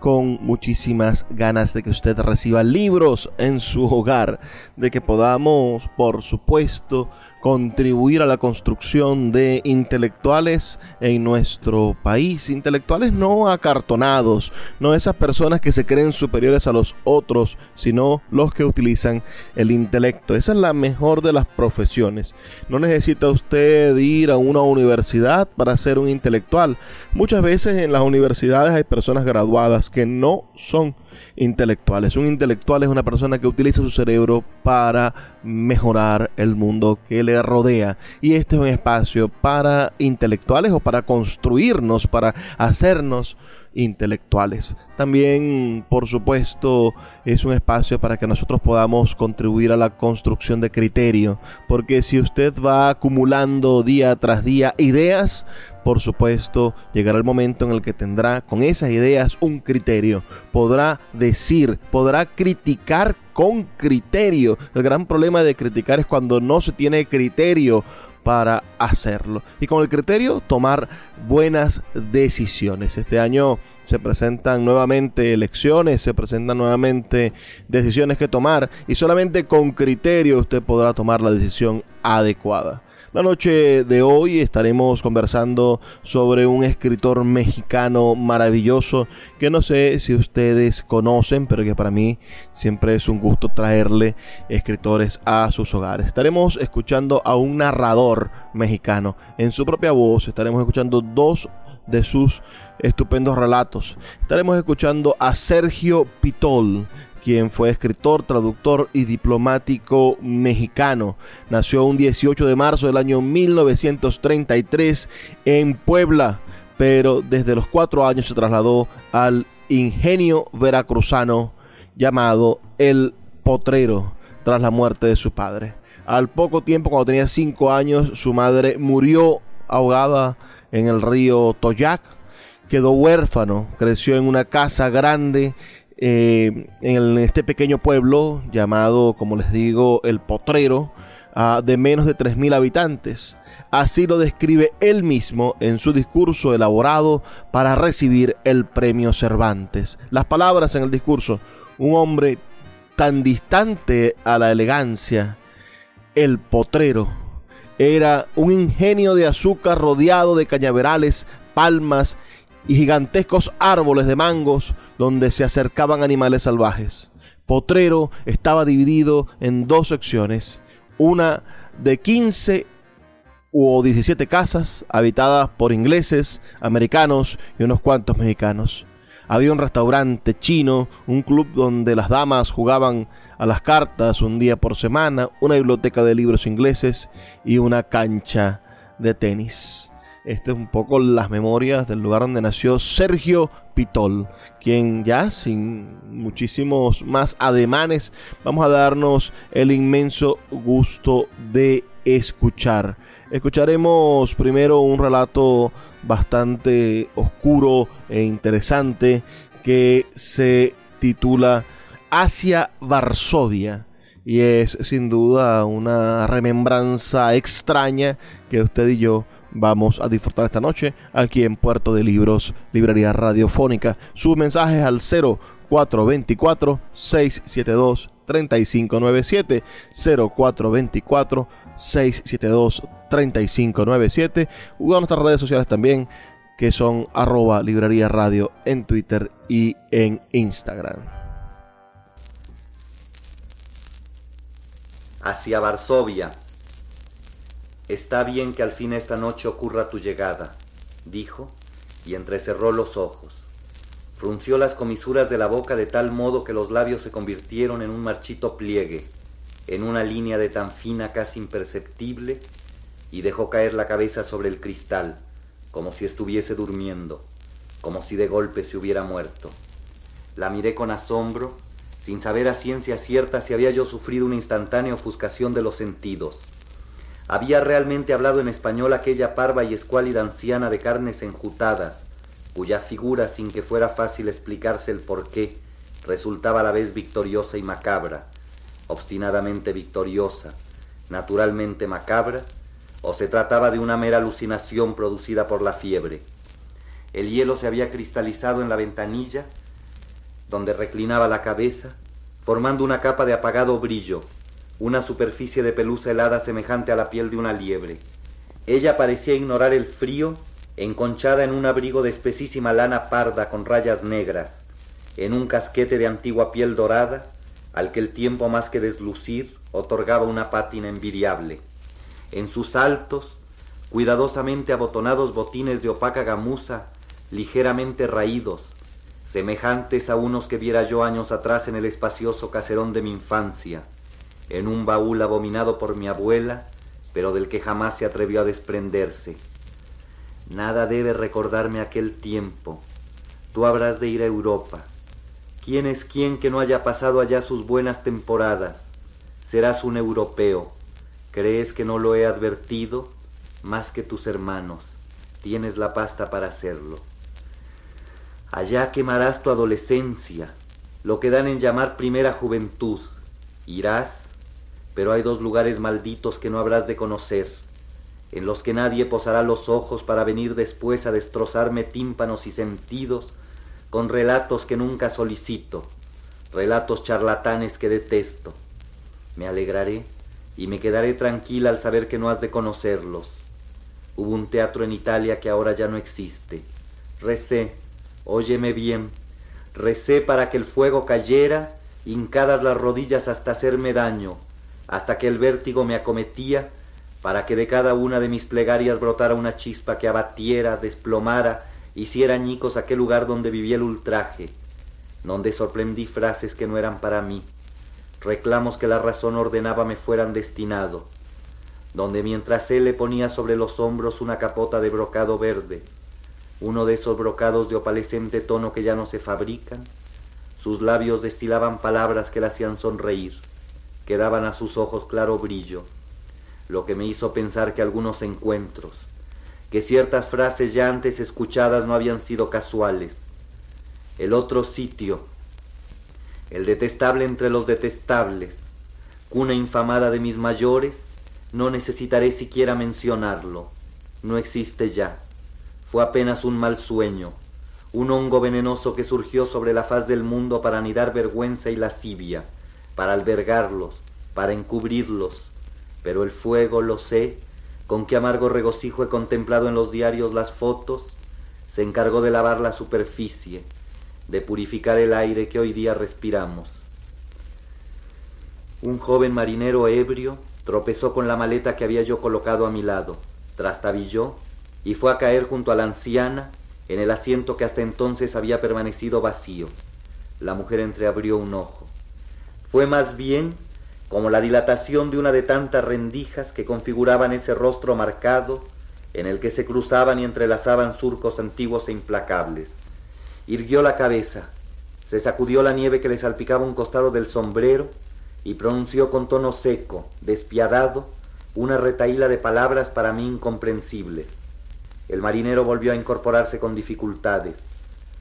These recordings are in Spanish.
con muchísimas ganas de que usted reciba libros en su hogar, de que podamos, por supuesto, contribuir a la construcción de intelectuales en nuestro país, intelectuales no acartonados, no esas personas que se creen superiores a los otros, sino los que utilizan el intelecto. Esa es la mejor de las profesiones. No necesita usted ir a una universidad para ser un intelectual. Muchas veces en las universidades hay personas graduadas que no son intelectuales. Un intelectual es una persona que utiliza su cerebro para mejorar el mundo que le rodea. Y este es un espacio para intelectuales o para construirnos, para hacernos intelectuales. También, por supuesto, es un espacio para que nosotros podamos contribuir a la construcción de criterio, porque si usted va acumulando día tras día ideas, por supuesto, llegará el momento en el que tendrá con esas ideas un criterio. Podrá decir, podrá criticar con criterio. El gran problema de criticar es cuando no se tiene criterio para hacerlo. Y con el criterio tomar buenas decisiones. Este año se presentan nuevamente elecciones, se presentan nuevamente decisiones que tomar y solamente con criterio usted podrá tomar la decisión adecuada. La noche de hoy estaremos conversando sobre un escritor mexicano maravilloso que no sé si ustedes conocen, pero que para mí siempre es un gusto traerle escritores a sus hogares. Estaremos escuchando a un narrador mexicano en su propia voz. Estaremos escuchando dos de sus estupendos relatos. Estaremos escuchando a Sergio Pitol quien fue escritor, traductor y diplomático mexicano. Nació un 18 de marzo del año 1933 en Puebla, pero desde los cuatro años se trasladó al ingenio veracruzano llamado El Potrero tras la muerte de su padre. Al poco tiempo, cuando tenía cinco años, su madre murió ahogada en el río Toyac. Quedó huérfano, creció en una casa grande eh, en este pequeño pueblo llamado, como les digo, El Potrero, ah, de menos de 3.000 habitantes. Así lo describe él mismo en su discurso elaborado para recibir el premio Cervantes. Las palabras en el discurso, un hombre tan distante a la elegancia, el potrero, era un ingenio de azúcar rodeado de cañaverales, palmas y gigantescos árboles de mangos donde se acercaban animales salvajes. Potrero estaba dividido en dos secciones, una de 15 o 17 casas habitadas por ingleses, americanos y unos cuantos mexicanos. Había un restaurante chino, un club donde las damas jugaban a las cartas un día por semana, una biblioteca de libros ingleses y una cancha de tenis. Este es un poco las memorias del lugar donde nació Sergio Pitol, quien ya sin muchísimos más ademanes vamos a darnos el inmenso gusto de escuchar. Escucharemos primero un relato bastante oscuro e interesante que se titula Hacia Varsovia y es sin duda una remembranza extraña que usted y yo vamos a disfrutar esta noche aquí en Puerto de Libros, Librería Radiofónica. Sus mensajes al 0424 672 3597 0424 672 3597 o a nuestras redes sociales también que son arroba librería radio en Twitter y en Instagram. Hacia Varsovia. Está bien que al fin esta noche ocurra tu llegada, dijo, y entrecerró los ojos. Frunció las comisuras de la boca de tal modo que los labios se convirtieron en un marchito pliegue, en una línea de tan fina casi imperceptible, y dejó caer la cabeza sobre el cristal como si estuviese durmiendo, como si de golpe se hubiera muerto. La miré con asombro, sin saber a ciencia cierta si había yo sufrido una instantánea ofuscación de los sentidos. Había realmente hablado en español aquella parva y escuálida anciana de carnes enjutadas, cuya figura, sin que fuera fácil explicarse el porqué, resultaba a la vez victoriosa y macabra, obstinadamente victoriosa, naturalmente macabra, o se trataba de una mera alucinación producida por la fiebre. El hielo se había cristalizado en la ventanilla, donde reclinaba la cabeza, formando una capa de apagado brillo, una superficie de pelusa helada semejante a la piel de una liebre. Ella parecía ignorar el frío, enconchada en un abrigo de espesísima lana parda con rayas negras, en un casquete de antigua piel dorada, al que el tiempo más que deslucir otorgaba una pátina envidiable en sus altos, cuidadosamente abotonados botines de opaca gamuza, ligeramente raídos, semejantes a unos que viera yo años atrás en el espacioso caserón de mi infancia, en un baúl abominado por mi abuela, pero del que jamás se atrevió a desprenderse. Nada debe recordarme aquel tiempo. Tú habrás de ir a Europa. ¿Quién es quien que no haya pasado allá sus buenas temporadas? Serás un europeo ¿Crees que no lo he advertido? Más que tus hermanos, tienes la pasta para hacerlo. Allá quemarás tu adolescencia, lo que dan en llamar primera juventud. Irás, pero hay dos lugares malditos que no habrás de conocer, en los que nadie posará los ojos para venir después a destrozarme tímpanos y sentidos con relatos que nunca solicito, relatos charlatanes que detesto. Me alegraré y me quedaré tranquila al saber que no has de conocerlos. Hubo un teatro en Italia que ahora ya no existe. Recé, óyeme bien, recé para que el fuego cayera, hincadas las rodillas hasta hacerme daño, hasta que el vértigo me acometía, para que de cada una de mis plegarias brotara una chispa que abatiera, desplomara, hiciera añicos aquel lugar donde vivía el ultraje, donde sorprendí frases que no eran para mí reclamos que la razón ordenaba me fueran destinado, donde mientras él le ponía sobre los hombros una capota de brocado verde, uno de esos brocados de opalescente tono que ya no se fabrican, sus labios destilaban palabras que le hacían sonreír, daban a sus ojos claro brillo, lo que me hizo pensar que algunos encuentros, que ciertas frases ya antes escuchadas no habían sido casuales. El otro sitio, el detestable entre los detestables, cuna infamada de mis mayores, no necesitaré siquiera mencionarlo, no existe ya, fue apenas un mal sueño, un hongo venenoso que surgió sobre la faz del mundo para anidar vergüenza y lascivia, para albergarlos, para encubrirlos, pero el fuego, lo sé, con qué amargo regocijo he contemplado en los diarios las fotos, se encargó de lavar la superficie, de purificar el aire que hoy día respiramos. Un joven marinero ebrio tropezó con la maleta que había yo colocado a mi lado, trastabilló y fue a caer junto a la anciana en el asiento que hasta entonces había permanecido vacío. La mujer entreabrió un ojo. Fue más bien como la dilatación de una de tantas rendijas que configuraban ese rostro marcado en el que se cruzaban y entrelazaban surcos antiguos e implacables irguió la cabeza, se sacudió la nieve que le salpicaba un costado del sombrero y pronunció con tono seco, despiadado, una retaíla de palabras para mí incomprensibles. El marinero volvió a incorporarse con dificultades.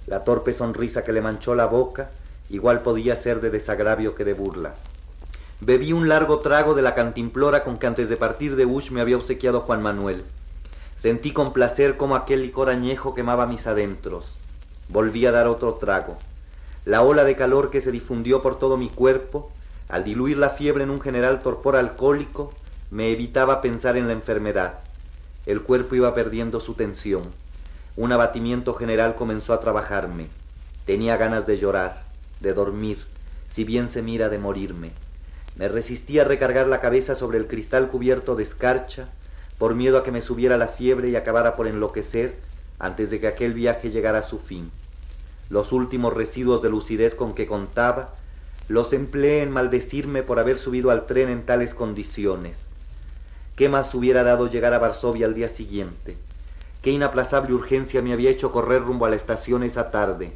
La torpe sonrisa que le manchó la boca igual podía ser de desagravio que de burla. Bebí un largo trago de la cantimplora con que antes de partir de Ush me había obsequiado Juan Manuel. Sentí con placer cómo aquel licor añejo quemaba mis adentros. Volví a dar otro trago. La ola de calor que se difundió por todo mi cuerpo, al diluir la fiebre en un general torpor alcohólico, me evitaba pensar en la enfermedad. El cuerpo iba perdiendo su tensión. Un abatimiento general comenzó a trabajarme. Tenía ganas de llorar, de dormir, si bien se mira de morirme. Me resistí a recargar la cabeza sobre el cristal cubierto de escarcha, por miedo a que me subiera la fiebre y acabara por enloquecer antes de que aquel viaje llegara a su fin. Los últimos residuos de lucidez con que contaba los empleé en maldecirme por haber subido al tren en tales condiciones. ¿Qué más hubiera dado llegar a Varsovia al día siguiente? ¿Qué inaplazable urgencia me había hecho correr rumbo a la estación esa tarde?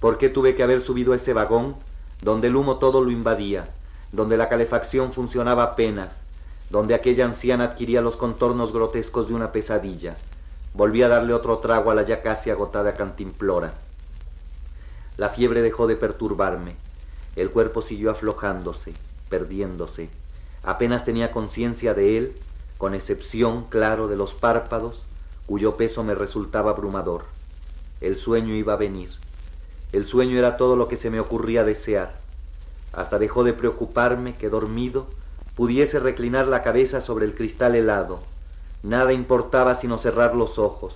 ¿Por qué tuve que haber subido a ese vagón donde el humo todo lo invadía? donde la calefacción funcionaba apenas, donde aquella anciana adquiría los contornos grotescos de una pesadilla. Volví a darle otro trago a la ya casi agotada cantimplora. La fiebre dejó de perturbarme. El cuerpo siguió aflojándose, perdiéndose. Apenas tenía conciencia de él, con excepción, claro, de los párpados, cuyo peso me resultaba abrumador. El sueño iba a venir. El sueño era todo lo que se me ocurría desear. Hasta dejó de preocuparme que dormido pudiese reclinar la cabeza sobre el cristal helado. Nada importaba sino cerrar los ojos,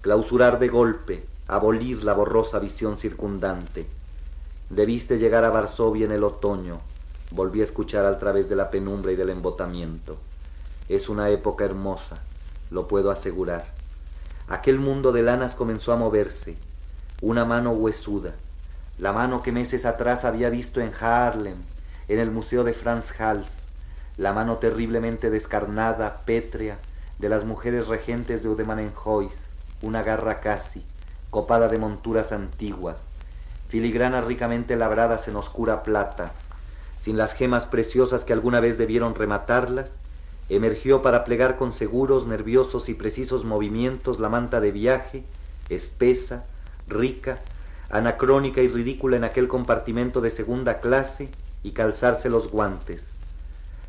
clausurar de golpe, abolir la borrosa visión circundante. Debiste llegar a Varsovia en el otoño, volví a escuchar al través de la penumbra y del embotamiento. Es una época hermosa, lo puedo asegurar. Aquel mundo de lanas comenzó a moverse, una mano huesuda, la mano que meses atrás había visto en Haarlem, en el Museo de Franz Hals, la mano terriblemente descarnada, pétrea, de las mujeres regentes de Udemannenhuis, una garra casi, copada de monturas antiguas, filigranas ricamente labradas en oscura plata, sin las gemas preciosas que alguna vez debieron rematarlas, emergió para plegar con seguros, nerviosos y precisos movimientos la manta de viaje, espesa, rica, anacrónica y ridícula en aquel compartimento de segunda clase y calzarse los guantes.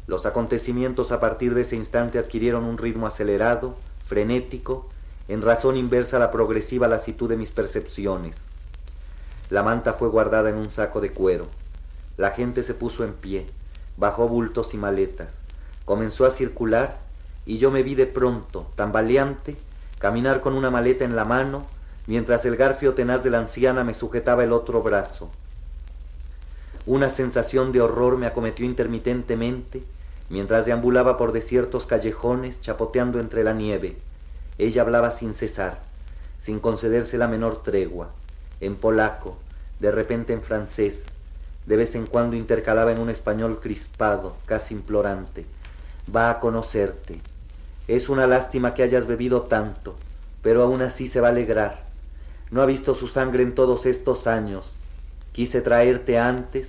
Los acontecimientos a partir de ese instante adquirieron un ritmo acelerado, frenético, en razón inversa a la progresiva lasitud de mis percepciones. La manta fue guardada en un saco de cuero. La gente se puso en pie, bajó bultos y maletas, comenzó a circular y yo me vi de pronto, tambaleante, caminar con una maleta en la mano mientras el garfio tenaz de la anciana me sujetaba el otro brazo. Una sensación de horror me acometió intermitentemente mientras deambulaba por desiertos callejones chapoteando entre la nieve. Ella hablaba sin cesar, sin concederse la menor tregua, en polaco, de repente en francés, de vez en cuando intercalaba en un español crispado, casi implorante. Va a conocerte. Es una lástima que hayas bebido tanto, pero aún así se va a alegrar. No ha visto su sangre en todos estos años. Quise traerte antes,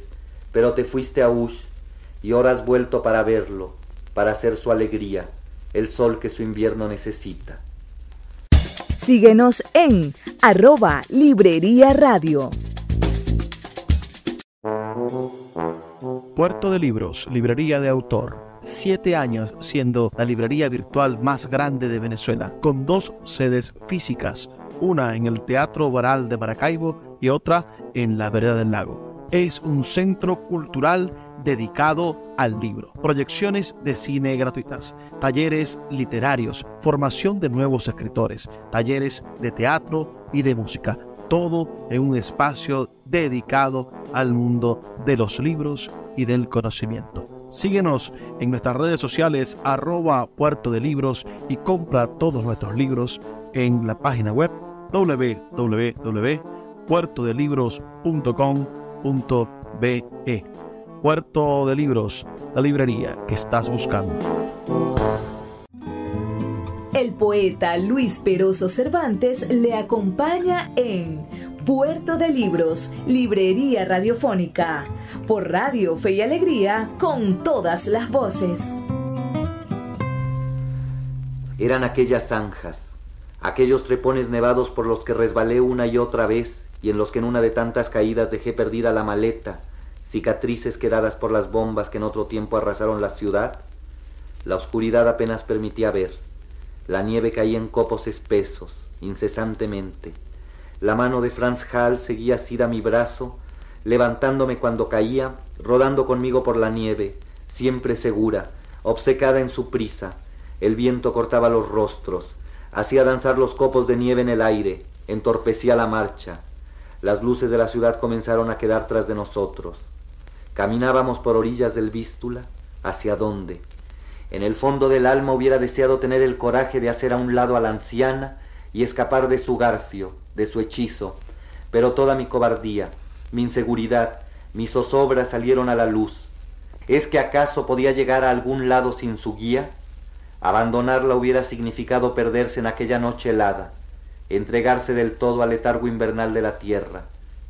pero te fuiste a Ush y ahora has vuelto para verlo, para hacer su alegría, el sol que su invierno necesita. Síguenos en arroba Librería Radio. Puerto de Libros, Librería de Autor. Siete años siendo la librería virtual más grande de Venezuela, con dos sedes físicas una en el Teatro Baral de Maracaibo y otra en la Vereda del Lago. Es un centro cultural dedicado al libro, proyecciones de cine gratuitas, talleres literarios, formación de nuevos escritores, talleres de teatro y de música, todo en un espacio dedicado al mundo de los libros y del conocimiento. Síguenos en nuestras redes sociales arroba puerto de libros y compra todos nuestros libros en la página web www.puertodelibros.com.be. Puerto de Libros, la librería que estás buscando. El poeta Luis Peroso Cervantes le acompaña en Puerto de Libros, Librería Radiofónica, por Radio Fe y Alegría, con todas las voces. Eran aquellas zanjas aquellos trepones nevados por los que resbalé una y otra vez y en los que en una de tantas caídas dejé perdida la maleta, cicatrices quedadas por las bombas que en otro tiempo arrasaron la ciudad. La oscuridad apenas permitía ver. La nieve caía en copos espesos, incesantemente. La mano de Franz Hall seguía asida mi brazo, levantándome cuando caía, rodando conmigo por la nieve, siempre segura, obcecada en su prisa. El viento cortaba los rostros, hacía danzar los copos de nieve en el aire, entorpecía la marcha. Las luces de la ciudad comenzaron a quedar tras de nosotros. Caminábamos por orillas del Vístula, ¿hacia dónde? En el fondo del alma hubiera deseado tener el coraje de hacer a un lado a la anciana y escapar de su garfio, de su hechizo, pero toda mi cobardía, mi inseguridad, mi zozobra salieron a la luz. ¿Es que acaso podía llegar a algún lado sin su guía? Abandonarla hubiera significado perderse en aquella noche helada, entregarse del todo al letargo invernal de la tierra,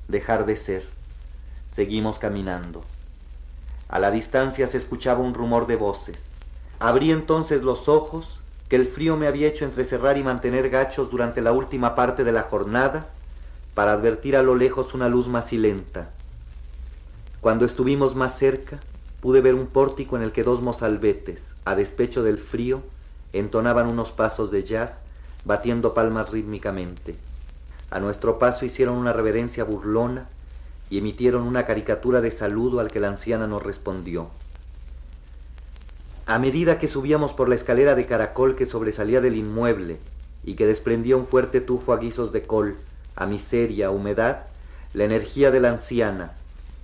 dejar de ser. Seguimos caminando. A la distancia se escuchaba un rumor de voces. Abrí entonces los ojos, que el frío me había hecho entrecerrar y mantener gachos durante la última parte de la jornada, para advertir a lo lejos una luz macilenta. Cuando estuvimos más cerca, pude ver un pórtico en el que dos mozalbetes, a despecho del frío, entonaban unos pasos de jazz, batiendo palmas rítmicamente. A nuestro paso hicieron una reverencia burlona y emitieron una caricatura de saludo al que la anciana nos respondió. A medida que subíamos por la escalera de caracol que sobresalía del inmueble y que desprendía un fuerte tufo a guisos de col, a miseria, a humedad, la energía de la anciana,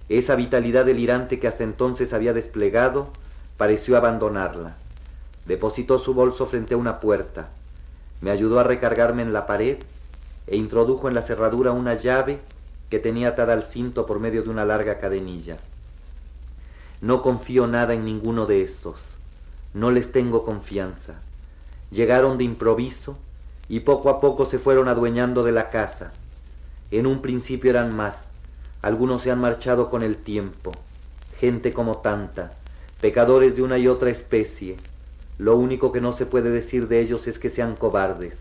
esa vitalidad delirante que hasta entonces había desplegado, pareció abandonarla. Depositó su bolso frente a una puerta, me ayudó a recargarme en la pared e introdujo en la cerradura una llave que tenía atada al cinto por medio de una larga cadenilla. No confío nada en ninguno de estos, no les tengo confianza. Llegaron de improviso y poco a poco se fueron adueñando de la casa. En un principio eran más, algunos se han marchado con el tiempo, gente como tanta, pecadores de una y otra especie. Lo único que no se puede decir de ellos es que sean cobardes.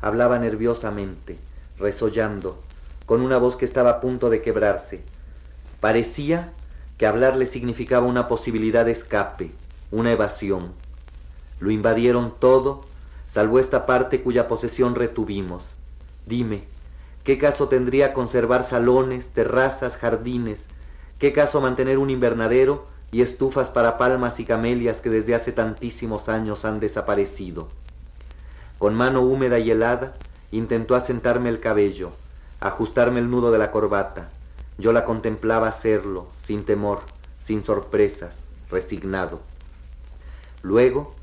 Hablaba nerviosamente, resollando, con una voz que estaba a punto de quebrarse. Parecía que hablarle significaba una posibilidad de escape, una evasión. Lo invadieron todo, salvo esta parte cuya posesión retuvimos. Dime, ¿qué caso tendría conservar salones, terrazas, jardines? ¿Qué caso mantener un invernadero y estufas para palmas y camelias que desde hace tantísimos años han desaparecido. Con mano húmeda y helada intentó asentarme el cabello, ajustarme el nudo de la corbata. Yo la contemplaba hacerlo, sin temor, sin sorpresas, resignado. Luego,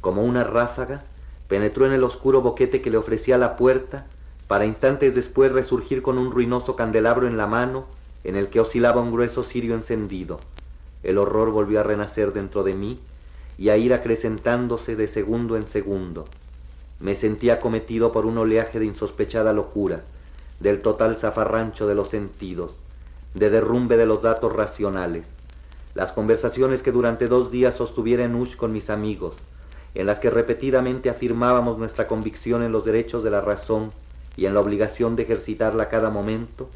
como una ráfaga, penetró en el oscuro boquete que le ofrecía la puerta, para instantes después resurgir con un ruinoso candelabro en la mano, en el que oscilaba un grueso cirio encendido. El horror volvió a renacer dentro de mí y a ir acrecentándose de segundo en segundo. Me sentía acometido por un oleaje de insospechada locura, del total zafarrancho de los sentidos, de derrumbe de los datos racionales. Las conversaciones que durante dos días sostuviera en Ush con mis amigos, en las que repetidamente afirmábamos nuestra convicción en los derechos de la razón y en la obligación de ejercitarla cada momento,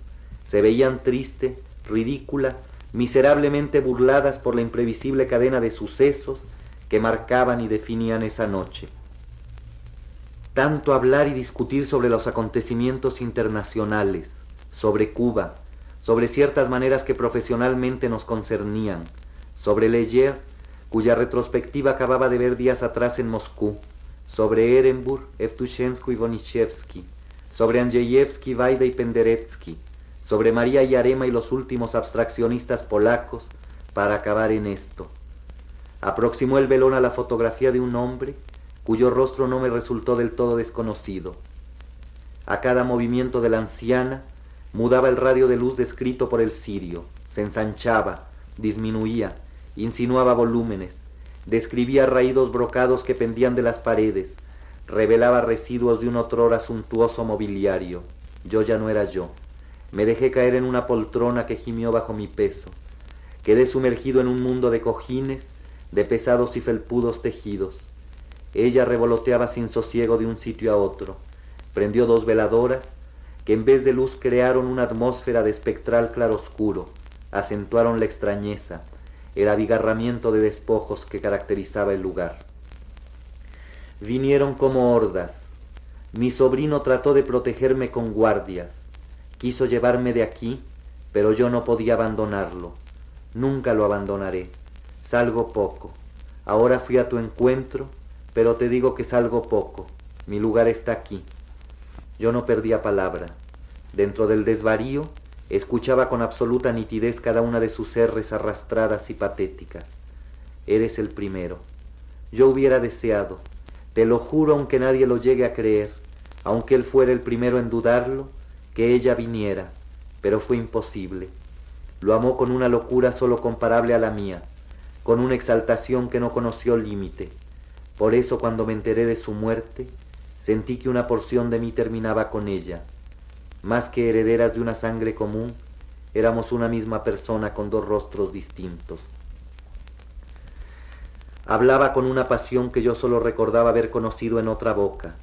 se veían triste, ridícula miserablemente burladas por la imprevisible cadena de sucesos que marcaban y definían esa noche. Tanto hablar y discutir sobre los acontecimientos internacionales, sobre Cuba, sobre ciertas maneras que profesionalmente nos concernían, sobre Leyer, cuya retrospectiva acababa de ver días atrás en Moscú, sobre Ehrenburg, Evtushensky y Bonichevsky, sobre Andrzejewski, Vaida y Penderecki, sobre María Yarema y los últimos abstraccionistas polacos para acabar en esto. Aproximó el velón a la fotografía de un hombre cuyo rostro no me resultó del todo desconocido. A cada movimiento de la anciana mudaba el radio de luz descrito por el cirio, se ensanchaba, disminuía, insinuaba volúmenes, describía raídos brocados que pendían de las paredes, revelaba residuos de un otrora suntuoso mobiliario. Yo ya no era yo. Me dejé caer en una poltrona que gimió bajo mi peso. Quedé sumergido en un mundo de cojines, de pesados y felpudos tejidos. Ella revoloteaba sin sosiego de un sitio a otro. Prendió dos veladoras que en vez de luz crearon una atmósfera de espectral claroscuro, acentuaron la extrañeza, el abigarramiento de despojos que caracterizaba el lugar. Vinieron como hordas. Mi sobrino trató de protegerme con guardias. Quiso llevarme de aquí, pero yo no podía abandonarlo. Nunca lo abandonaré. Salgo poco. Ahora fui a tu encuentro, pero te digo que salgo poco. Mi lugar está aquí. Yo no perdía palabra. Dentro del desvarío, escuchaba con absoluta nitidez cada una de sus R's arrastradas y patéticas. Eres el primero. Yo hubiera deseado, te lo juro aunque nadie lo llegue a creer, aunque él fuera el primero en dudarlo, que ella viniera, pero fue imposible. Lo amó con una locura solo comparable a la mía, con una exaltación que no conoció límite. Por eso cuando me enteré de su muerte, sentí que una porción de mí terminaba con ella. Más que herederas de una sangre común, éramos una misma persona con dos rostros distintos. Hablaba con una pasión que yo solo recordaba haber conocido en otra boca,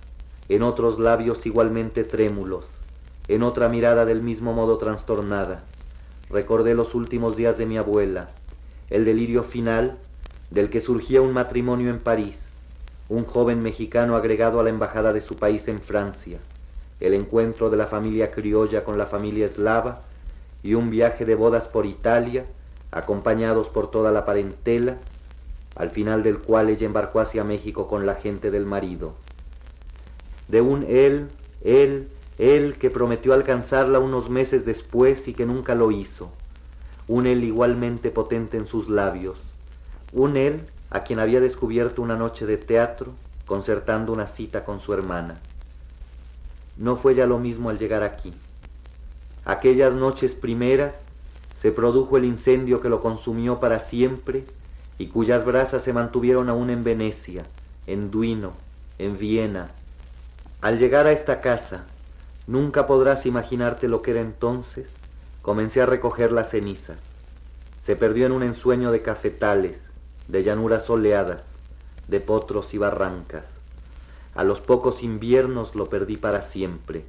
en otros labios igualmente trémulos, en otra mirada del mismo modo trastornada. Recordé los últimos días de mi abuela, el delirio final del que surgía un matrimonio en París, un joven mexicano agregado a la embajada de su país en Francia, el encuentro de la familia criolla con la familia eslava y un viaje de bodas por Italia, acompañados por toda la parentela, al final del cual ella embarcó hacia México con la gente del marido. De un él, él, él que prometió alcanzarla unos meses después y que nunca lo hizo un él igualmente potente en sus labios, un él a quien había descubierto una noche de teatro concertando una cita con su hermana. No fue ya lo mismo al llegar aquí. Aquellas noches primeras se produjo el incendio que lo consumió para siempre y cuyas brasas se mantuvieron aún en Venecia, en Duino, en Viena. Al llegar a esta casa, nunca podrás imaginarte lo que era entonces Comencé a recoger las cenizas. Se perdió en un ensueño de cafetales, de llanuras soleadas, de potros y barrancas. A los pocos inviernos lo perdí para siempre.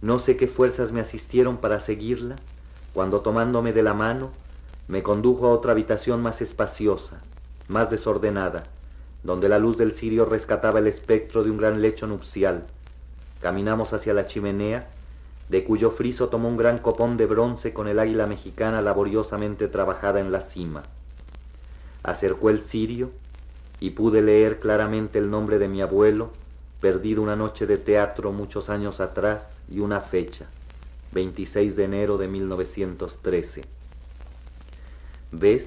No sé qué fuerzas me asistieron para seguirla, cuando tomándome de la mano, me condujo a otra habitación más espaciosa, más desordenada, donde la luz del cirio rescataba el espectro de un gran lecho nupcial. Caminamos hacia la chimenea de cuyo friso tomó un gran copón de bronce con el águila mexicana laboriosamente trabajada en la cima. Acercó el cirio y pude leer claramente el nombre de mi abuelo, perdido una noche de teatro muchos años atrás y una fecha, 26 de enero de 1913. ¿Ves?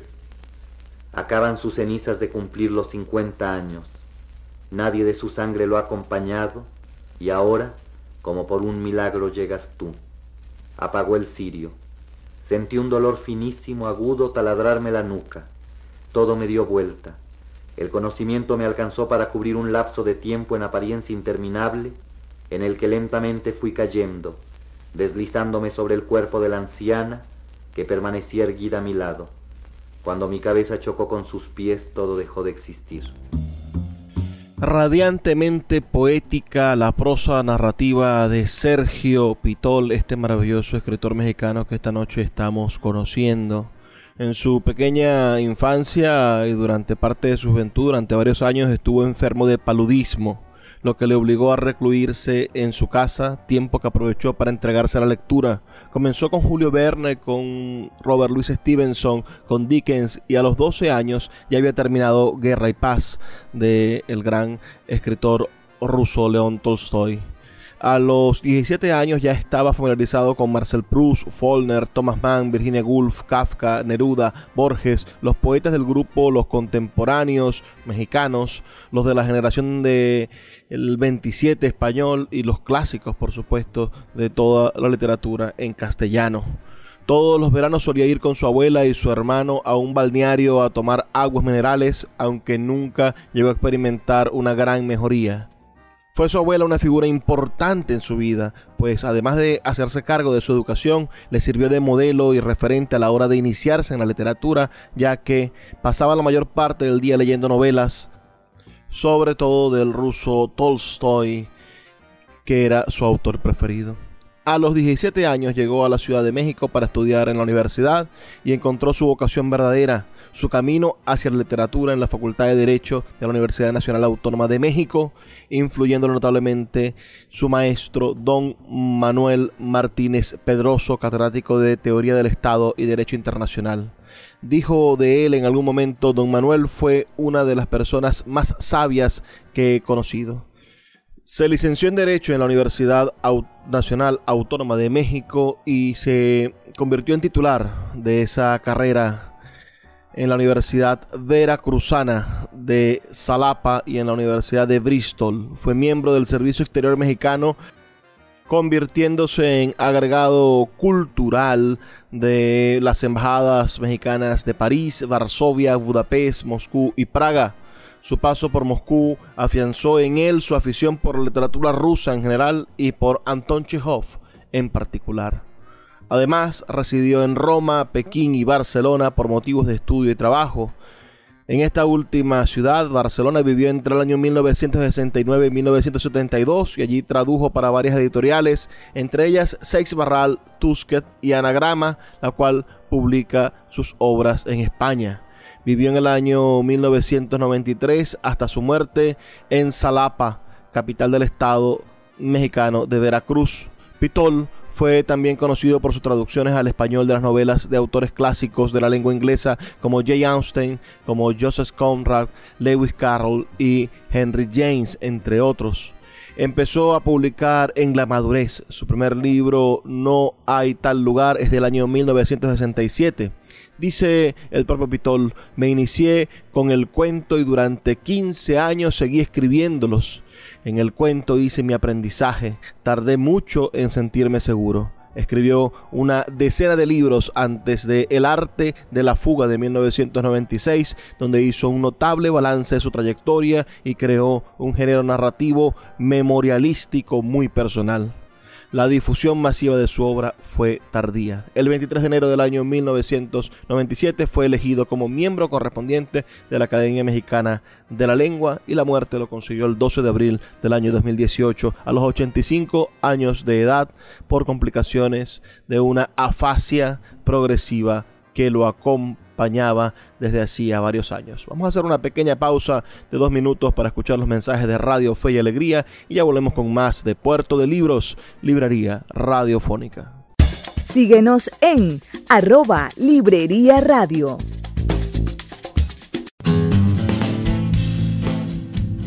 Acaban sus cenizas de cumplir los 50 años. Nadie de su sangre lo ha acompañado y ahora como por un milagro llegas tú. Apagó el cirio. Sentí un dolor finísimo, agudo, taladrarme la nuca. Todo me dio vuelta. El conocimiento me alcanzó para cubrir un lapso de tiempo en apariencia interminable, en el que lentamente fui cayendo, deslizándome sobre el cuerpo de la anciana, que permanecía erguida a mi lado. Cuando mi cabeza chocó con sus pies, todo dejó de existir radiantemente poética la prosa narrativa de Sergio Pitol, este maravilloso escritor mexicano que esta noche estamos conociendo. En su pequeña infancia y durante parte de su juventud, durante varios años, estuvo enfermo de paludismo lo que le obligó a recluirse en su casa, tiempo que aprovechó para entregarse a la lectura. Comenzó con Julio Verne, con Robert Louis Stevenson, con Dickens y a los 12 años ya había terminado Guerra y Paz de el gran escritor ruso León Tolstoy. A los 17 años ya estaba familiarizado con Marcel Proust, Faulkner, Thomas Mann, Virginia Woolf, Kafka, Neruda, Borges, los poetas del grupo, los contemporáneos mexicanos, los de la generación de el 27 español y los clásicos, por supuesto, de toda la literatura en castellano. Todos los veranos solía ir con su abuela y su hermano a un balneario a tomar aguas minerales, aunque nunca llegó a experimentar una gran mejoría. Fue su abuela una figura importante en su vida, pues además de hacerse cargo de su educación, le sirvió de modelo y referente a la hora de iniciarse en la literatura, ya que pasaba la mayor parte del día leyendo novelas, sobre todo del ruso Tolstoy, que era su autor preferido. A los 17 años llegó a la Ciudad de México para estudiar en la universidad y encontró su vocación verdadera, su camino hacia la literatura en la Facultad de Derecho de la Universidad Nacional Autónoma de México, influyendo notablemente su maestro, don Manuel Martínez Pedroso, catedrático de Teoría del Estado y Derecho Internacional. Dijo de él en algún momento, don Manuel fue una de las personas más sabias que he conocido. Se licenció en Derecho en la Universidad Nacional Autónoma de México y se convirtió en titular de esa carrera en la Universidad Veracruzana de Salapa y en la Universidad de Bristol. Fue miembro del Servicio Exterior Mexicano, convirtiéndose en agregado cultural de las embajadas mexicanas de París, Varsovia, Budapest, Moscú y Praga. Su paso por Moscú afianzó en él su afición por la literatura rusa en general y por Anton Chekhov en particular. Además, residió en Roma, Pekín y Barcelona por motivos de estudio y trabajo. En esta última ciudad, Barcelona vivió entre el año 1969 y 1972 y allí tradujo para varias editoriales, entre ellas Seix Barral, Tusquet y Anagrama, la cual publica sus obras en España. Vivió en el año 1993 hasta su muerte en Salapa, capital del estado mexicano de Veracruz. Pitol fue también conocido por sus traducciones al español de las novelas de autores clásicos de la lengua inglesa como Jay Austen, como Joseph Conrad, Lewis Carroll y Henry James, entre otros. Empezó a publicar en la madurez. Su primer libro, No hay tal lugar, es del año 1967. Dice el propio Pitol, me inicié con el cuento y durante 15 años seguí escribiéndolos. En el cuento hice mi aprendizaje, tardé mucho en sentirme seguro. Escribió una decena de libros antes de El arte de la fuga de 1996, donde hizo un notable balance de su trayectoria y creó un género narrativo memorialístico muy personal. La difusión masiva de su obra fue tardía. El 23 de enero del año 1997 fue elegido como miembro correspondiente de la Academia Mexicana de la Lengua y la muerte lo consiguió el 12 de abril del año 2018 a los 85 años de edad por complicaciones de una afasia progresiva que lo acompañó desde hacía varios años. Vamos a hacer una pequeña pausa de dos minutos para escuchar los mensajes de Radio Fe y Alegría y ya volvemos con más de Puerto de Libros, Librería Radiofónica. Síguenos en arroba Librería Radio.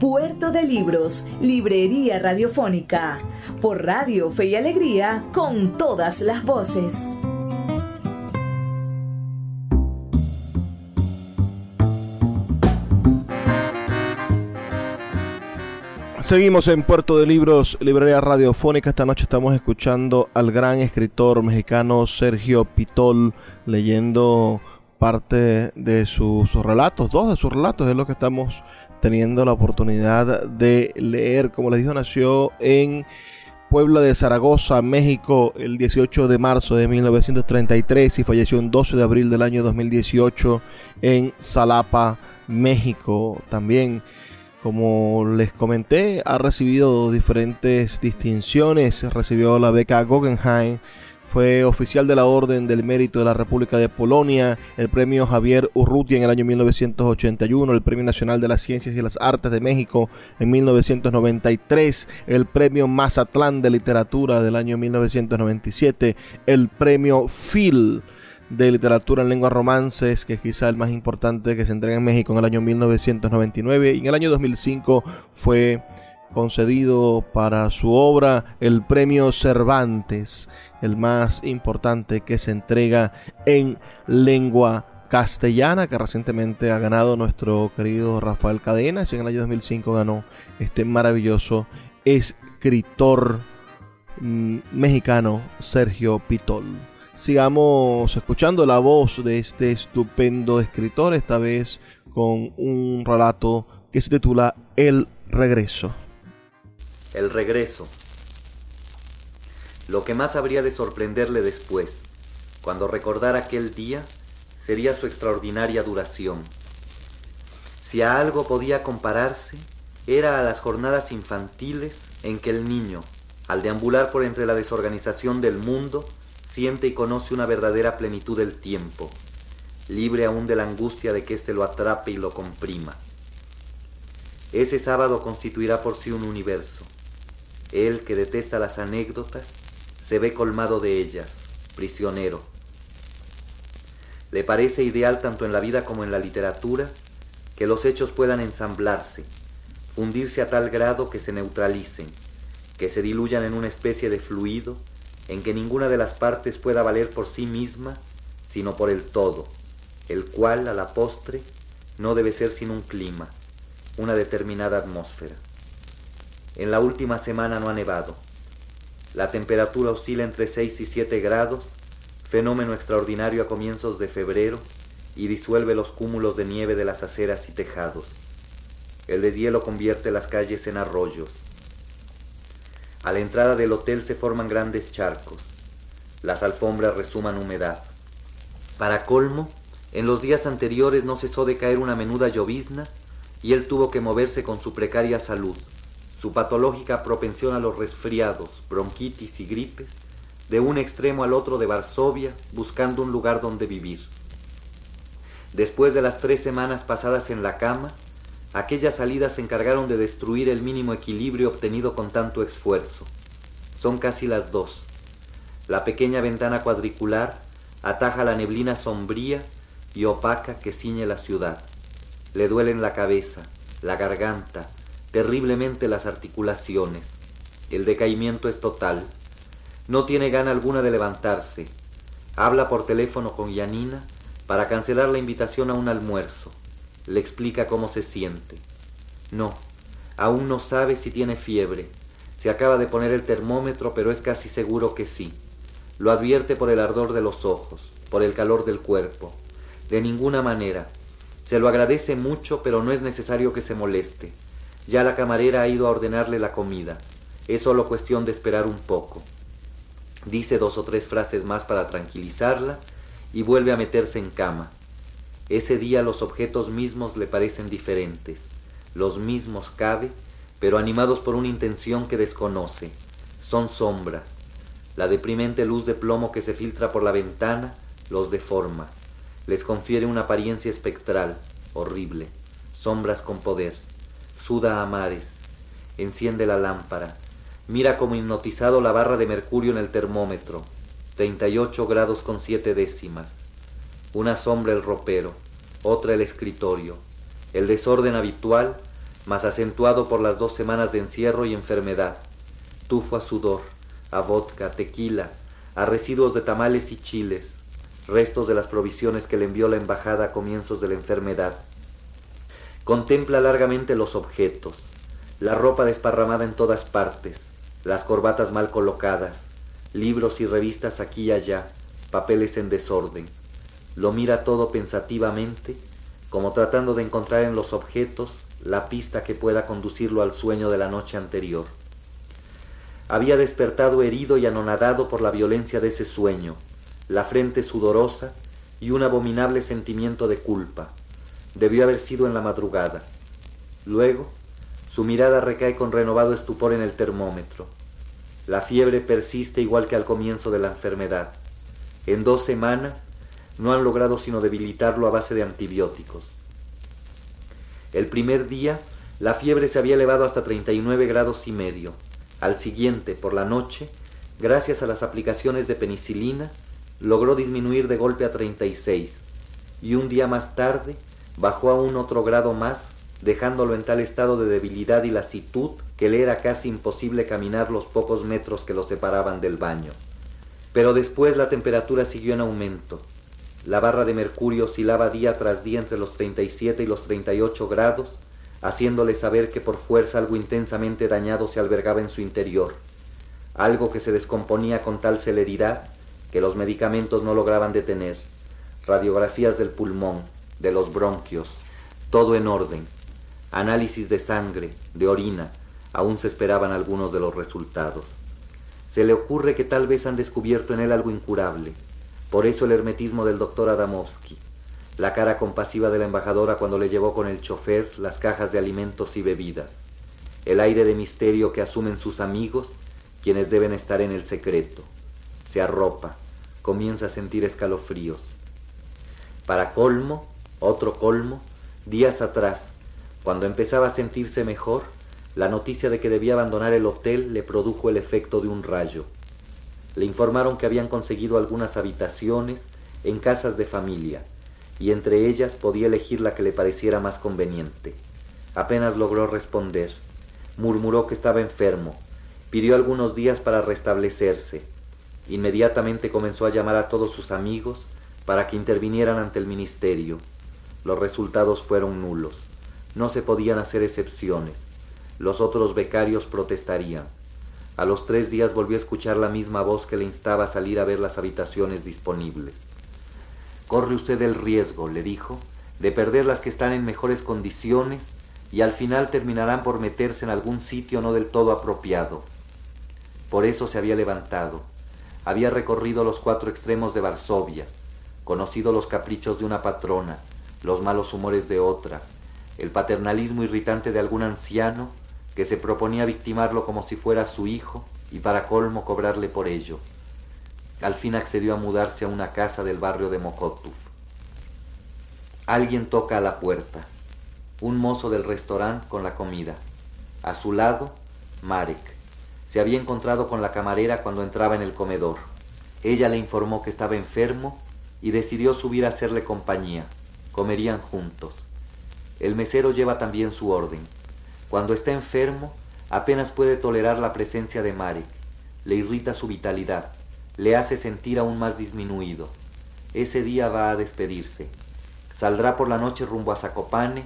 Puerto de Libros, Librería Radiofónica, por Radio Fe y Alegría, con todas las voces. Seguimos en Puerto de Libros, Librería Radiofónica. Esta noche estamos escuchando al gran escritor mexicano Sergio Pitol leyendo parte de sus relatos, dos de sus relatos es lo que estamos teniendo la oportunidad de leer. Como les dijo, nació en Puebla de Zaragoza, México, el 18 de marzo de 1933 y falleció el 12 de abril del año 2018 en Salapa, México. También, como les comenté, ha recibido diferentes distinciones. Recibió la beca Guggenheim fue oficial de la Orden del Mérito de la República de Polonia, el premio Javier Urrutia en el año 1981, el Premio Nacional de las Ciencias y las Artes de México en 1993, el Premio Mazatlán de Literatura del año 1997, el Premio Phil de literatura en lenguas romances, que es quizá el más importante que se entrega en México en el año 1999 y en el año 2005 fue concedido para su obra el premio Cervantes, el más importante que se entrega en lengua castellana que recientemente ha ganado nuestro querido Rafael Cadenas y en el año 2005 ganó este maravilloso escritor mm, mexicano Sergio Pitol. Sigamos escuchando la voz de este estupendo escritor, esta vez con un relato que se titula El regreso. El regreso. Lo que más habría de sorprenderle después, cuando recordara aquel día sería su extraordinaria duración. Si a algo podía compararse, era a las jornadas infantiles en que el niño, al deambular por entre la desorganización del mundo, siente y conoce una verdadera plenitud del tiempo, libre aún de la angustia de que éste lo atrape y lo comprima. Ese sábado constituirá por sí un universo. Él que detesta las anécdotas, se ve colmado de ellas, prisionero le parece ideal tanto en la vida como en la literatura que los hechos puedan ensamblarse, fundirse a tal grado que se neutralicen, que se diluyan en una especie de fluido en que ninguna de las partes pueda valer por sí misma, sino por el todo, el cual a la postre no debe ser sino un clima, una determinada atmósfera. En la última semana no ha nevado. La temperatura oscila entre 6 y 7 grados fenómeno extraordinario a comienzos de febrero y disuelve los cúmulos de nieve de las aceras y tejados. El deshielo convierte las calles en arroyos. A la entrada del hotel se forman grandes charcos. Las alfombras resuman humedad. Para colmo, en los días anteriores no cesó de caer una menuda llovizna y él tuvo que moverse con su precaria salud, su patológica propensión a los resfriados, bronquitis y gripes, de un extremo al otro de Varsovia, buscando un lugar donde vivir. Después de las tres semanas pasadas en la cama, aquellas salidas se encargaron de destruir el mínimo equilibrio obtenido con tanto esfuerzo. Son casi las dos. La pequeña ventana cuadricular ataja la neblina sombría y opaca que ciñe la ciudad. Le duelen la cabeza, la garganta, terriblemente las articulaciones. El decaimiento es total. No tiene gana alguna de levantarse. Habla por teléfono con Yanina para cancelar la invitación a un almuerzo. Le explica cómo se siente. No, aún no sabe si tiene fiebre. Se acaba de poner el termómetro, pero es casi seguro que sí. Lo advierte por el ardor de los ojos, por el calor del cuerpo. De ninguna manera. Se lo agradece mucho, pero no es necesario que se moleste. Ya la camarera ha ido a ordenarle la comida. Es solo cuestión de esperar un poco. Dice dos o tres frases más para tranquilizarla y vuelve a meterse en cama. Ese día los objetos mismos le parecen diferentes. Los mismos cabe, pero animados por una intención que desconoce. Son sombras. La deprimente luz de plomo que se filtra por la ventana los deforma. Les confiere una apariencia espectral, horrible. Sombras con poder. Suda a mares. Enciende la lámpara Mira como hipnotizado la barra de mercurio en el termómetro. 38 grados con siete décimas. Una sombra el ropero, otra el escritorio. El desorden habitual, más acentuado por las dos semanas de encierro y enfermedad. Tufo a sudor, a vodka, tequila, a residuos de tamales y chiles, restos de las provisiones que le envió la embajada a comienzos de la enfermedad. Contempla largamente los objetos, la ropa desparramada en todas partes, las corbatas mal colocadas, libros y revistas aquí y allá, papeles en desorden. Lo mira todo pensativamente, como tratando de encontrar en los objetos la pista que pueda conducirlo al sueño de la noche anterior. Había despertado herido y anonadado por la violencia de ese sueño, la frente sudorosa y un abominable sentimiento de culpa. Debió haber sido en la madrugada. Luego, su mirada recae con renovado estupor en el termómetro. La fiebre persiste igual que al comienzo de la enfermedad. En dos semanas no han logrado sino debilitarlo a base de antibióticos. El primer día la fiebre se había elevado hasta 39 grados y medio. Al siguiente, por la noche, gracias a las aplicaciones de penicilina, logró disminuir de golpe a 36 y un día más tarde bajó a un otro grado más dejándolo en tal estado de debilidad y lasitud que le era casi imposible caminar los pocos metros que lo separaban del baño. Pero después la temperatura siguió en aumento. La barra de mercurio oscilaba día tras día entre los 37 y los 38 grados, haciéndole saber que por fuerza algo intensamente dañado se albergaba en su interior, algo que se descomponía con tal celeridad que los medicamentos no lograban detener, radiografías del pulmón, de los bronquios, todo en orden, análisis de sangre, de orina, aún se esperaban algunos de los resultados. Se le ocurre que tal vez han descubierto en él algo incurable, por eso el hermetismo del doctor Adamovsky, la cara compasiva de la embajadora cuando le llevó con el chofer las cajas de alimentos y bebidas, el aire de misterio que asumen sus amigos, quienes deben estar en el secreto. Se arropa, comienza a sentir escalofríos. Para colmo, otro colmo, días atrás, cuando empezaba a sentirse mejor, la noticia de que debía abandonar el hotel le produjo el efecto de un rayo. Le informaron que habían conseguido algunas habitaciones en casas de familia, y entre ellas podía elegir la que le pareciera más conveniente. Apenas logró responder. Murmuró que estaba enfermo. Pidió algunos días para restablecerse. Inmediatamente comenzó a llamar a todos sus amigos para que intervinieran ante el ministerio. Los resultados fueron nulos. No se podían hacer excepciones. Los otros becarios protestarían. A los tres días volvió a escuchar la misma voz que le instaba a salir a ver las habitaciones disponibles. Corre usted el riesgo, le dijo, de perder las que están en mejores condiciones y al final terminarán por meterse en algún sitio no del todo apropiado. Por eso se había levantado. Había recorrido los cuatro extremos de Varsovia, conocido los caprichos de una patrona, los malos humores de otra, el paternalismo irritante de algún anciano que se proponía victimarlo como si fuera su hijo y para colmo cobrarle por ello. Al fin accedió a mudarse a una casa del barrio de Mokotov. Alguien toca a la puerta. Un mozo del restaurante con la comida. A su lado, Marek. Se había encontrado con la camarera cuando entraba en el comedor. Ella le informó que estaba enfermo y decidió subir a hacerle compañía. Comerían juntos. El mesero lleva también su orden. Cuando está enfermo, apenas puede tolerar la presencia de Marek. Le irrita su vitalidad, le hace sentir aún más disminuido. Ese día va a despedirse. Saldrá por la noche rumbo a Zakopane,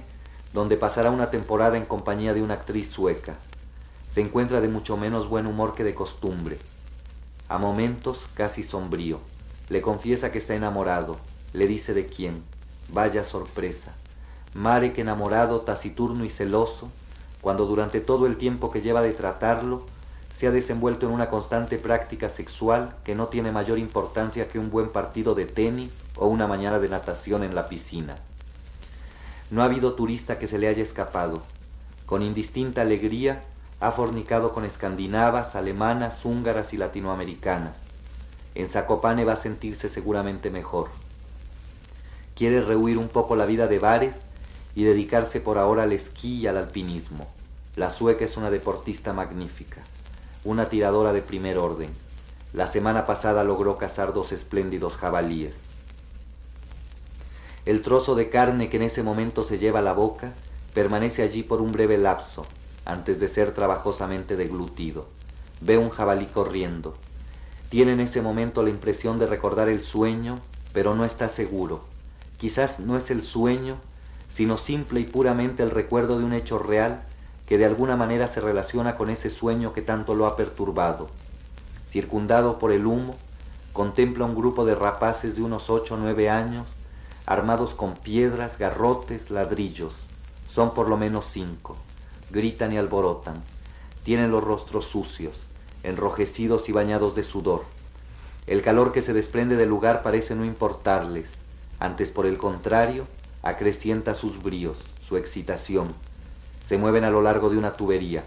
donde pasará una temporada en compañía de una actriz sueca. Se encuentra de mucho menos buen humor que de costumbre. A momentos casi sombrío. Le confiesa que está enamorado. Le dice de quién. Vaya sorpresa. Marek enamorado, taciturno y celoso, cuando durante todo el tiempo que lleva de tratarlo, se ha desenvuelto en una constante práctica sexual que no tiene mayor importancia que un buen partido de tenis o una mañana de natación en la piscina. No ha habido turista que se le haya escapado. Con indistinta alegría ha fornicado con escandinavas, alemanas, húngaras y latinoamericanas. En Zakopane va a sentirse seguramente mejor. Quiere rehuir un poco la vida de bares y dedicarse por ahora al esquí y al alpinismo. La sueca es una deportista magnífica, una tiradora de primer orden. La semana pasada logró cazar dos espléndidos jabalíes. El trozo de carne que en ese momento se lleva a la boca permanece allí por un breve lapso, antes de ser trabajosamente deglutido. Ve un jabalí corriendo. Tiene en ese momento la impresión de recordar el sueño, pero no está seguro. Quizás no es el sueño, sino simple y puramente el recuerdo de un hecho real que de alguna manera se relaciona con ese sueño que tanto lo ha perturbado. Circundado por el humo, contempla un grupo de rapaces de unos ocho o nueve años, armados con piedras, garrotes, ladrillos. Son por lo menos cinco. Gritan y alborotan. Tienen los rostros sucios, enrojecidos y bañados de sudor. El calor que se desprende del lugar parece no importarles. Antes, por el contrario, acrecienta sus bríos, su excitación. Se mueven a lo largo de una tubería.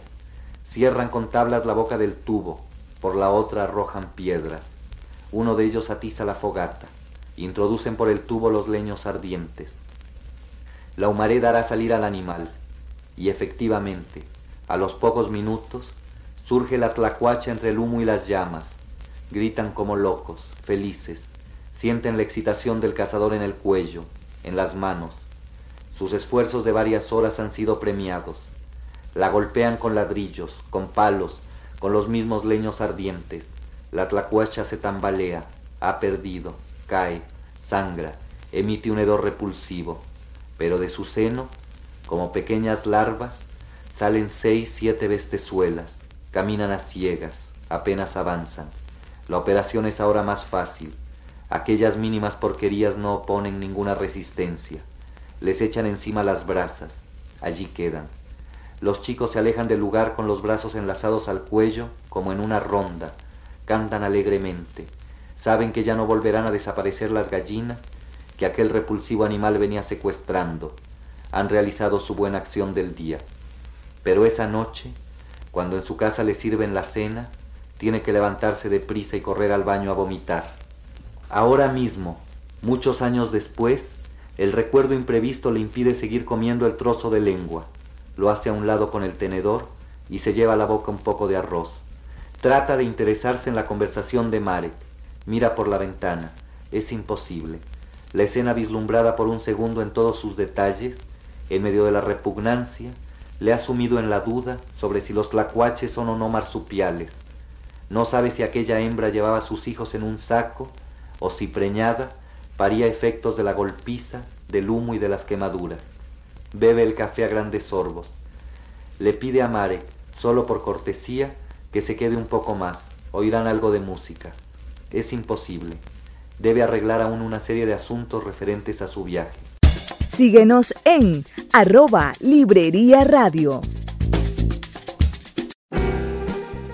Cierran con tablas la boca del tubo, por la otra arrojan piedras. Uno de ellos atiza la fogata. Introducen por el tubo los leños ardientes. La humareda hará salir al animal. Y efectivamente, a los pocos minutos, surge la tlacuacha entre el humo y las llamas. Gritan como locos, felices. Sienten la excitación del cazador en el cuello, en las manos. Sus esfuerzos de varias horas han sido premiados. La golpean con ladrillos, con palos, con los mismos leños ardientes. La tlacuacha se tambalea, ha perdido, cae, sangra, emite un hedor repulsivo, pero de su seno, como pequeñas larvas, salen seis, siete bestezuelas, caminan a ciegas, apenas avanzan. La operación es ahora más fácil. Aquellas mínimas porquerías no oponen ninguna resistencia. Les echan encima las brasas. Allí quedan. Los chicos se alejan del lugar con los brazos enlazados al cuello como en una ronda. Cantan alegremente. Saben que ya no volverán a desaparecer las gallinas que aquel repulsivo animal venía secuestrando. Han realizado su buena acción del día. Pero esa noche, cuando en su casa le sirven la cena, tiene que levantarse deprisa y correr al baño a vomitar. Ahora mismo, muchos años después, el recuerdo imprevisto le impide seguir comiendo el trozo de lengua. Lo hace a un lado con el tenedor y se lleva a la boca un poco de arroz. Trata de interesarse en la conversación de Marek. Mira por la ventana. Es imposible. La escena vislumbrada por un segundo en todos sus detalles, en medio de la repugnancia, le ha sumido en la duda sobre si los tlacuaches son o no marsupiales. No sabe si aquella hembra llevaba a sus hijos en un saco o si preñada paría efectos de la golpiza, del humo y de las quemaduras. Bebe el café a grandes sorbos. Le pide a Marek, solo por cortesía, que se quede un poco más. Oirán algo de música. Es imposible. Debe arreglar aún una serie de asuntos referentes a su viaje. Síguenos en arroba Librería Radio.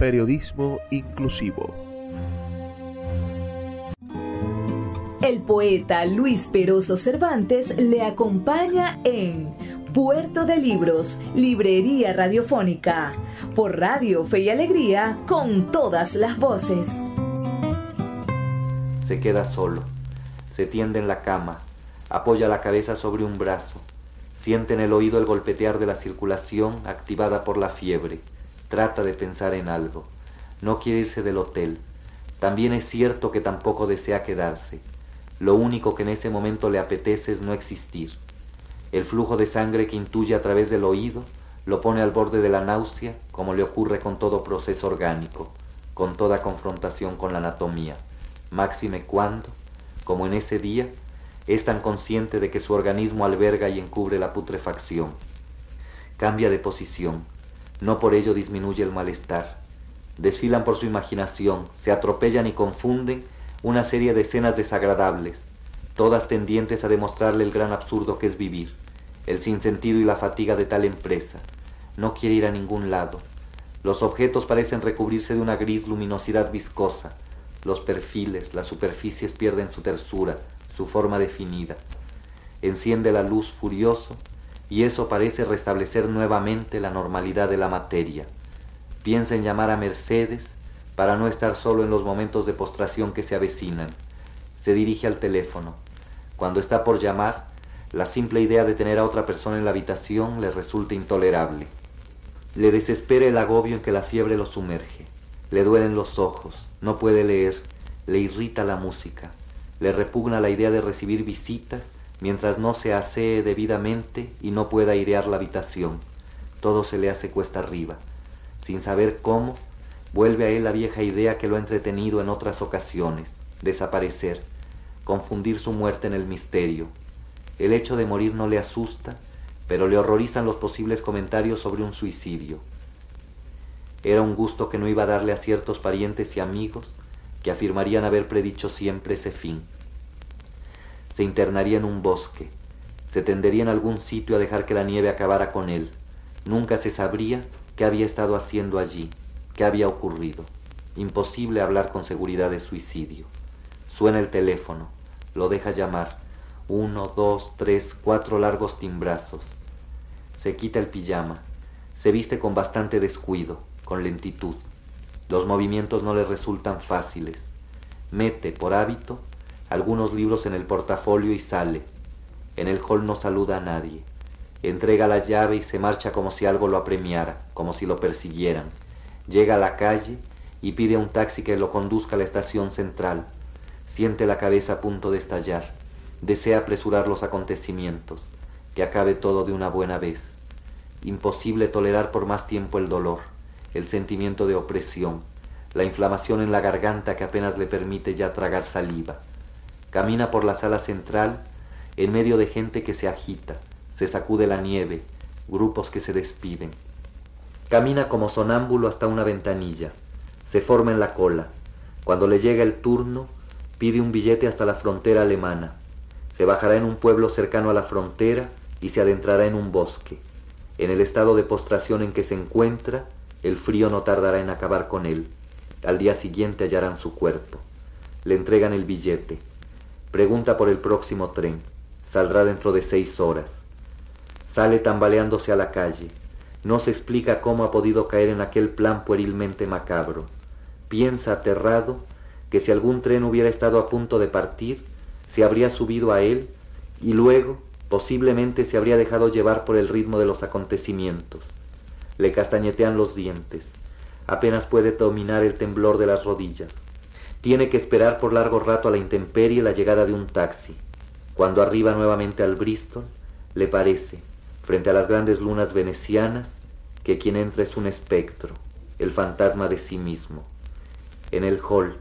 periodismo inclusivo. El poeta Luis Peroso Cervantes le acompaña en Puerto de Libros, Librería Radiofónica, por Radio Fe y Alegría, con todas las voces. Se queda solo, se tiende en la cama, apoya la cabeza sobre un brazo, siente en el oído el golpetear de la circulación activada por la fiebre, trata de pensar en algo, no quiere irse del hotel, también es cierto que tampoco desea quedarse lo único que en ese momento le apetece es no existir. El flujo de sangre que intuye a través del oído lo pone al borde de la náusea, como le ocurre con todo proceso orgánico, con toda confrontación con la anatomía. Máxime cuando, como en ese día, es tan consciente de que su organismo alberga y encubre la putrefacción. Cambia de posición, no por ello disminuye el malestar. Desfilan por su imaginación, se atropellan y confunden una serie de escenas desagradables, todas tendientes a demostrarle el gran absurdo que es vivir, el sinsentido y la fatiga de tal empresa. No quiere ir a ningún lado. Los objetos parecen recubrirse de una gris luminosidad viscosa. Los perfiles, las superficies pierden su tersura, su forma definida. Enciende la luz furioso y eso parece restablecer nuevamente la normalidad de la materia. Piensa en llamar a Mercedes para no estar solo en los momentos de postración que se avecinan. Se dirige al teléfono. Cuando está por llamar, la simple idea de tener a otra persona en la habitación le resulta intolerable. Le desespera el agobio en que la fiebre lo sumerge. Le duelen los ojos, no puede leer, le irrita la música, le repugna la idea de recibir visitas mientras no se asee debidamente y no pueda airear la habitación. Todo se le hace cuesta arriba. Sin saber cómo, vuelve a él la vieja idea que lo ha entretenido en otras ocasiones, desaparecer, confundir su muerte en el misterio. El hecho de morir no le asusta, pero le horrorizan los posibles comentarios sobre un suicidio. Era un gusto que no iba a darle a ciertos parientes y amigos que afirmarían haber predicho siempre ese fin. Se internaría en un bosque, se tendería en algún sitio a dejar que la nieve acabara con él. Nunca se sabría qué había estado haciendo allí, qué había ocurrido. Imposible hablar con seguridad de suicidio. Suena el teléfono, lo deja llamar. Uno, dos, tres, cuatro largos timbrazos. Se quita el pijama, se viste con bastante descuido, con lentitud. Los movimientos no le resultan fáciles. Mete, por hábito, algunos libros en el portafolio y sale. En el hall no saluda a nadie. Entrega la llave y se marcha como si algo lo apremiara, como si lo persiguieran. Llega a la calle y pide a un taxi que lo conduzca a la estación central. Siente la cabeza a punto de estallar. Desea apresurar los acontecimientos, que acabe todo de una buena vez. Imposible tolerar por más tiempo el dolor el sentimiento de opresión, la inflamación en la garganta que apenas le permite ya tragar saliva. Camina por la sala central en medio de gente que se agita, se sacude la nieve, grupos que se despiden. Camina como sonámbulo hasta una ventanilla, se forma en la cola. Cuando le llega el turno, pide un billete hasta la frontera alemana. Se bajará en un pueblo cercano a la frontera y se adentrará en un bosque. En el estado de postración en que se encuentra, el frío no tardará en acabar con él. Al día siguiente hallarán su cuerpo. Le entregan el billete. Pregunta por el próximo tren. Saldrá dentro de seis horas. Sale tambaleándose a la calle. No se explica cómo ha podido caer en aquel plan puerilmente macabro. Piensa aterrado que si algún tren hubiera estado a punto de partir, se habría subido a él y luego posiblemente se habría dejado llevar por el ritmo de los acontecimientos le castañetean los dientes. Apenas puede dominar el temblor de las rodillas. Tiene que esperar por largo rato a la intemperie la llegada de un taxi. Cuando arriba nuevamente al Bristol, le parece, frente a las grandes lunas venecianas, que quien entra es un espectro, el fantasma de sí mismo. En el hall,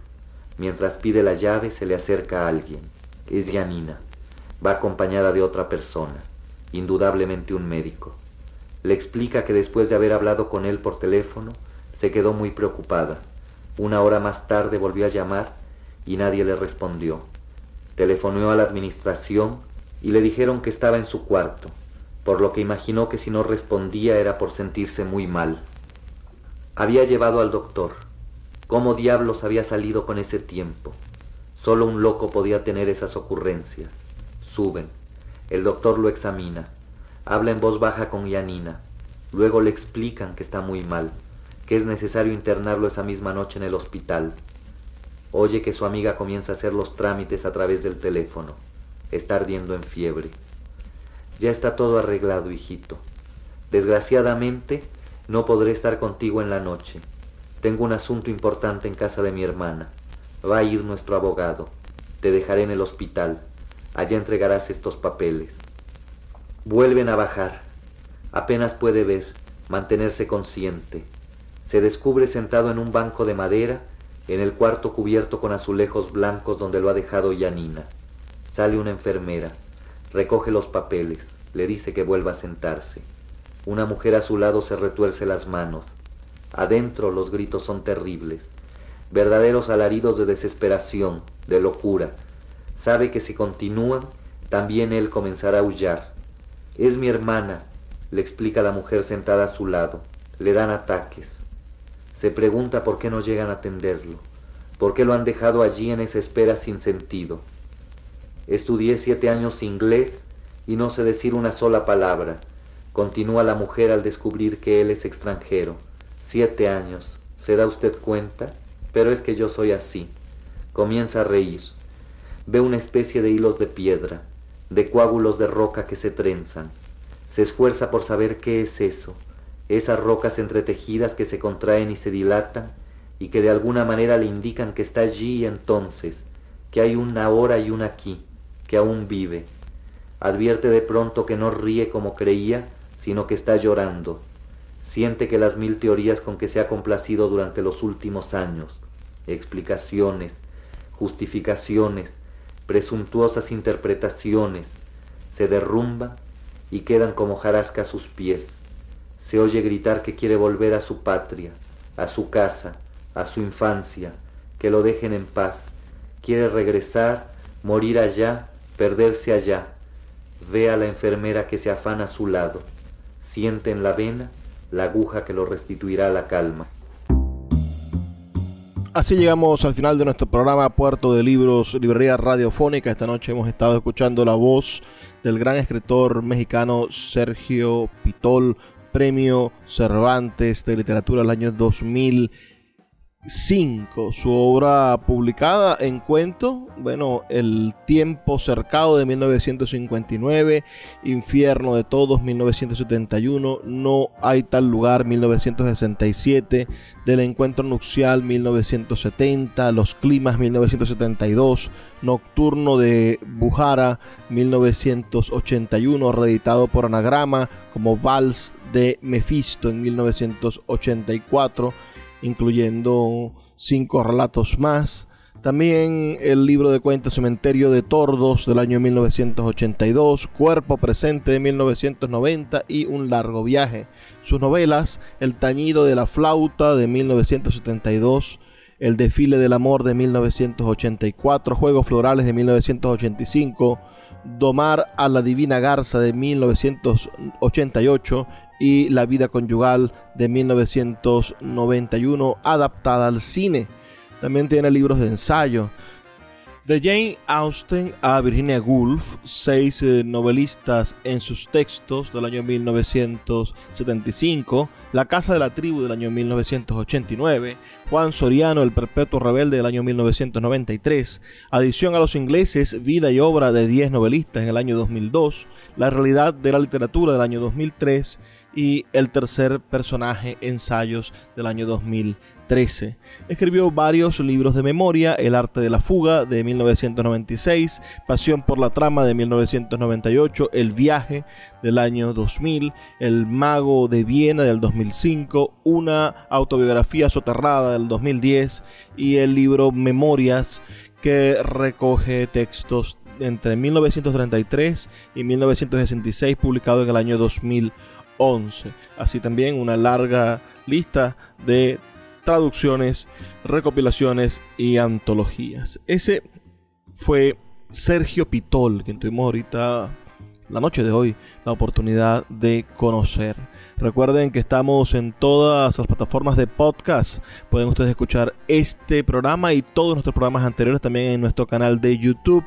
mientras pide la llave, se le acerca a alguien. Es Yanina. Va acompañada de otra persona, indudablemente un médico. Le explica que después de haber hablado con él por teléfono, se quedó muy preocupada. Una hora más tarde volvió a llamar y nadie le respondió. Telefonó a la administración y le dijeron que estaba en su cuarto, por lo que imaginó que si no respondía era por sentirse muy mal. Había llevado al doctor. ¿Cómo diablos había salido con ese tiempo? Solo un loco podía tener esas ocurrencias. Suben. El doctor lo examina. Habla en voz baja con Yanina. Luego le explican que está muy mal, que es necesario internarlo esa misma noche en el hospital. Oye que su amiga comienza a hacer los trámites a través del teléfono. Está ardiendo en fiebre. Ya está todo arreglado, hijito. Desgraciadamente, no podré estar contigo en la noche. Tengo un asunto importante en casa de mi hermana. Va a ir nuestro abogado. Te dejaré en el hospital. Allá entregarás estos papeles. Vuelven a bajar. Apenas puede ver, mantenerse consciente. Se descubre sentado en un banco de madera en el cuarto cubierto con azulejos blancos donde lo ha dejado Yanina. Sale una enfermera, recoge los papeles, le dice que vuelva a sentarse. Una mujer a su lado se retuerce las manos. Adentro los gritos son terribles, verdaderos alaridos de desesperación, de locura. Sabe que si continúan, también él comenzará a aullar. Es mi hermana, le explica la mujer sentada a su lado. Le dan ataques. Se pregunta por qué no llegan a atenderlo, por qué lo han dejado allí en esa espera sin sentido. Estudié siete años inglés y no sé decir una sola palabra. Continúa la mujer al descubrir que él es extranjero. Siete años. ¿Se da usted cuenta? Pero es que yo soy así. Comienza a reír. Ve una especie de hilos de piedra de coágulos de roca que se trenzan. Se esfuerza por saber qué es eso, esas rocas entretejidas que se contraen y se dilatan y que de alguna manera le indican que está allí y entonces, que hay un ahora y un aquí, que aún vive. Advierte de pronto que no ríe como creía, sino que está llorando. Siente que las mil teorías con que se ha complacido durante los últimos años, explicaciones, justificaciones, presuntuosas interpretaciones, se derrumban y quedan como jarasca a sus pies. Se oye gritar que quiere volver a su patria, a su casa, a su infancia, que lo dejen en paz. Quiere regresar, morir allá, perderse allá. Ve a la enfermera que se afana a su lado. Siente en la vena la aguja que lo restituirá a la calma. Así llegamos al final de nuestro programa Puerto de Libros, Librería Radiofónica. Esta noche hemos estado escuchando la voz del gran escritor mexicano Sergio Pitol, premio Cervantes de Literatura del año 2000 5. Su obra publicada en cuento, bueno, El tiempo cercado de 1959, Infierno de todos 1971, No hay tal lugar 1967, Del encuentro nupcial 1970, Los climas 1972, Nocturno de Bujara 1981, reeditado por Anagrama como Vals de Mefisto en 1984 incluyendo cinco relatos más. También el libro de cuentos Cementerio de Tordos del año 1982, Cuerpo Presente de 1990 y Un Largo Viaje. Sus novelas El Tañido de la Flauta de 1972, El Desfile del Amor de 1984, Juegos Florales de 1985, Domar a la Divina Garza de 1988 y La vida conyugal de 1991 adaptada al cine. También tiene libros de ensayo. De Jane Austen a Virginia Woolf, seis eh, novelistas en sus textos del año 1975, La Casa de la Tribu del año 1989, Juan Soriano, El Perpetuo Rebelde del año 1993, adición a los ingleses, Vida y Obra de 10 novelistas en el año 2002, La Realidad de la Literatura del año 2003, y el tercer personaje, Ensayos del año 2013. Escribió varios libros de memoria, El arte de la fuga de 1996, Pasión por la trama de 1998, El viaje del año 2000, El mago de Viena del 2005, una autobiografía soterrada del 2010 y el libro Memorias que recoge textos entre 1933 y 1966 publicado en el año 2000 11. Así también una larga lista de traducciones, recopilaciones y antologías. Ese fue Sergio Pitol, quien tuvimos ahorita la noche de hoy la oportunidad de conocer. Recuerden que estamos en todas las plataformas de podcast. Pueden ustedes escuchar este programa y todos nuestros programas anteriores también en nuestro canal de YouTube.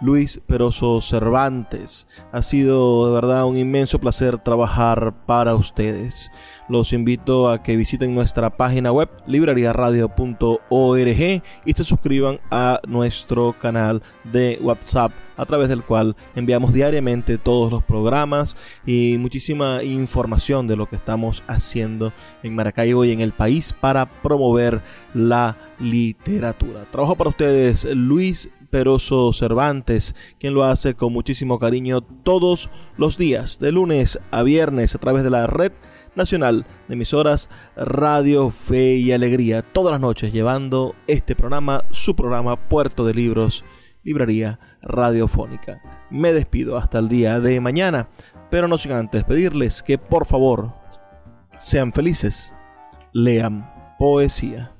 Luis Peroso Cervantes. Ha sido de verdad un inmenso placer trabajar para ustedes. Los invito a que visiten nuestra página web librariaradio.org y se suscriban a nuestro canal de WhatsApp a través del cual enviamos diariamente todos los programas y muchísima información de lo que estamos haciendo en Maracaibo y en el país para promover la literatura. Trabajo para ustedes Luis Peroso Cervantes, quien lo hace con muchísimo cariño todos los días, de lunes a viernes, a través de la red nacional de emisoras Radio Fe y Alegría, todas las noches llevando este programa, su programa Puerto de Libros, Librería Radiofónica. Me despido hasta el día de mañana, pero no sin antes pedirles que por favor sean felices, lean poesía.